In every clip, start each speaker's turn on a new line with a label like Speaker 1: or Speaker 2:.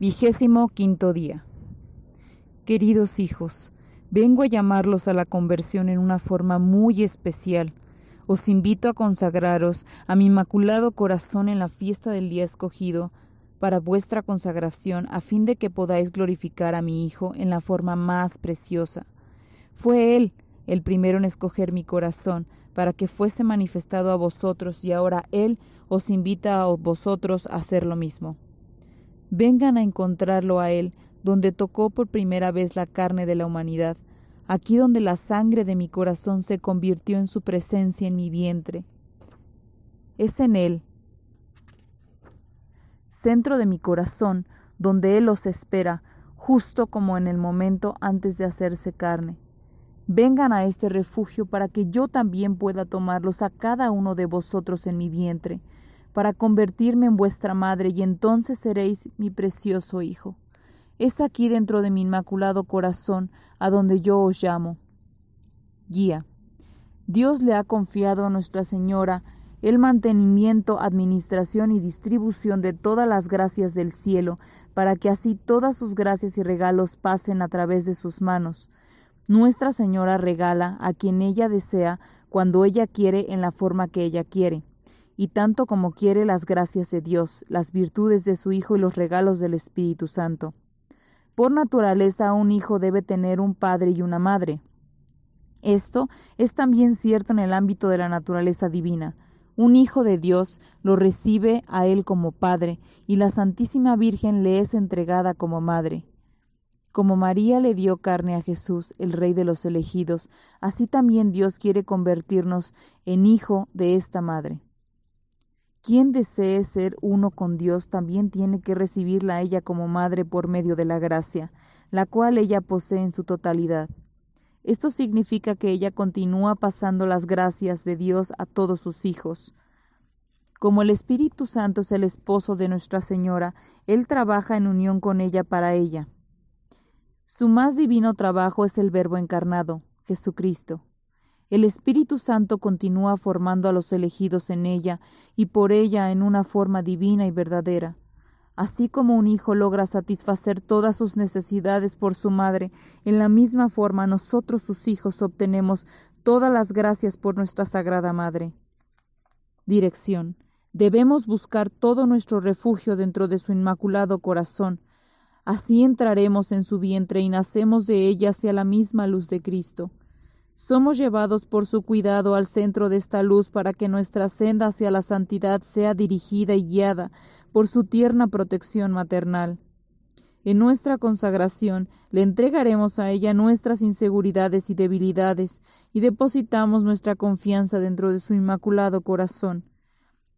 Speaker 1: Vigésimo quinto día. Queridos hijos, Vengo a llamarlos a la conversión en una forma muy especial. Os invito a consagraros a mi inmaculado corazón en la fiesta del día escogido para vuestra consagración, a fin de que podáis glorificar a mi Hijo en la forma más preciosa. Fue Él el primero en escoger mi corazón, para que fuese manifestado a vosotros, y ahora Él os invita a vosotros a hacer lo mismo. Vengan a encontrarlo a Él, donde tocó por primera vez la carne de la humanidad, aquí donde la sangre de mi corazón se convirtió en su presencia en mi vientre. Es en Él, centro de mi corazón, donde Él os espera, justo como en el momento antes de hacerse carne. Vengan a este refugio para que yo también pueda tomarlos a cada uno de vosotros en mi vientre, para convertirme en vuestra madre y entonces seréis mi precioso Hijo. Es aquí dentro de mi inmaculado corazón a donde yo os llamo. Guía. Dios le ha confiado a Nuestra Señora el mantenimiento, administración y distribución de todas las gracias del cielo, para que así todas sus gracias y regalos pasen a través de sus manos. Nuestra Señora regala a quien ella desea, cuando ella quiere, en la forma que ella quiere, y tanto como quiere las gracias de Dios, las virtudes de su Hijo y los regalos del Espíritu Santo. Por naturaleza un hijo debe tener un padre y una madre. Esto es también cierto en el ámbito de la naturaleza divina. Un hijo de Dios lo recibe a él como padre, y la Santísima Virgen le es entregada como madre. Como María le dio carne a Jesús, el Rey de los elegidos, así también Dios quiere convertirnos en hijo de esta madre. Quien desee ser uno con Dios también tiene que recibirla a ella como madre por medio de la gracia, la cual ella posee en su totalidad. Esto significa que ella continúa pasando las gracias de Dios a todos sus hijos. Como el Espíritu Santo es el esposo de Nuestra Señora, Él trabaja en unión con ella para ella. Su más divino trabajo es el Verbo encarnado, Jesucristo. El Espíritu Santo continúa formando a los elegidos en ella y por ella en una forma divina y verdadera. Así como un hijo logra satisfacer todas sus necesidades por su madre, en la misma forma nosotros sus hijos obtenemos todas las gracias por nuestra Sagrada Madre. Dirección. Debemos buscar todo nuestro refugio dentro de su inmaculado corazón. Así entraremos en su vientre y nacemos de ella hacia la misma luz de Cristo. Somos llevados por su cuidado al centro de esta luz para que nuestra senda hacia la santidad sea dirigida y guiada por su tierna protección maternal. En nuestra consagración le entregaremos a ella nuestras inseguridades y debilidades y depositamos nuestra confianza dentro de su inmaculado corazón.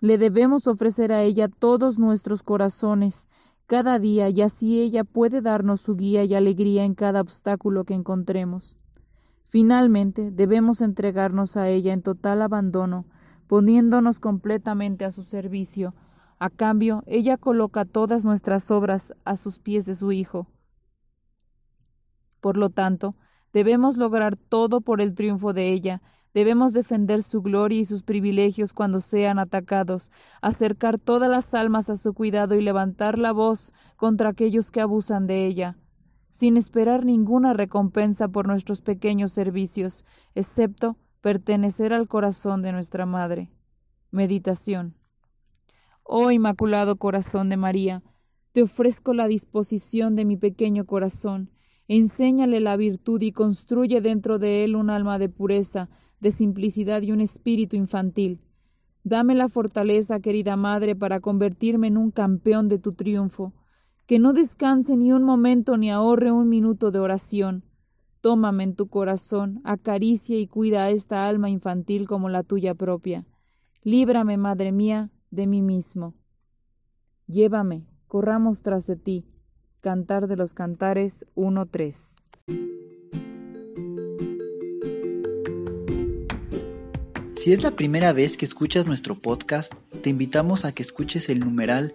Speaker 1: Le debemos ofrecer a ella todos nuestros corazones cada día y así ella puede darnos su guía y alegría en cada obstáculo que encontremos. Finalmente, debemos entregarnos a ella en total abandono, poniéndonos completamente a su servicio. A cambio, ella coloca todas nuestras obras a sus pies de su Hijo. Por lo tanto, Debemos lograr todo por el triunfo de ella. Debemos defender su gloria y sus privilegios cuando sean atacados, acercar todas las almas a su cuidado y levantar la voz contra aquellos que abusan de ella, sin esperar ninguna recompensa por nuestros pequeños servicios, excepto pertenecer al corazón de nuestra Madre. Meditación. Oh Inmaculado Corazón de María, te ofrezco la disposición de mi pequeño corazón. Enséñale la virtud y construye dentro de él un alma de pureza, de simplicidad y un espíritu infantil. Dame la fortaleza, querida Madre, para convertirme en un campeón de tu triunfo. Que no descanse ni un momento ni ahorre un minuto de oración. Tómame en tu corazón, acaricia y cuida a esta alma infantil como la tuya propia. Líbrame, Madre mía, de mí mismo. Llévame, corramos tras de ti. Cantar de los Cantares 1.3.
Speaker 2: Si es la primera vez que escuchas nuestro podcast, te invitamos a que escuches el numeral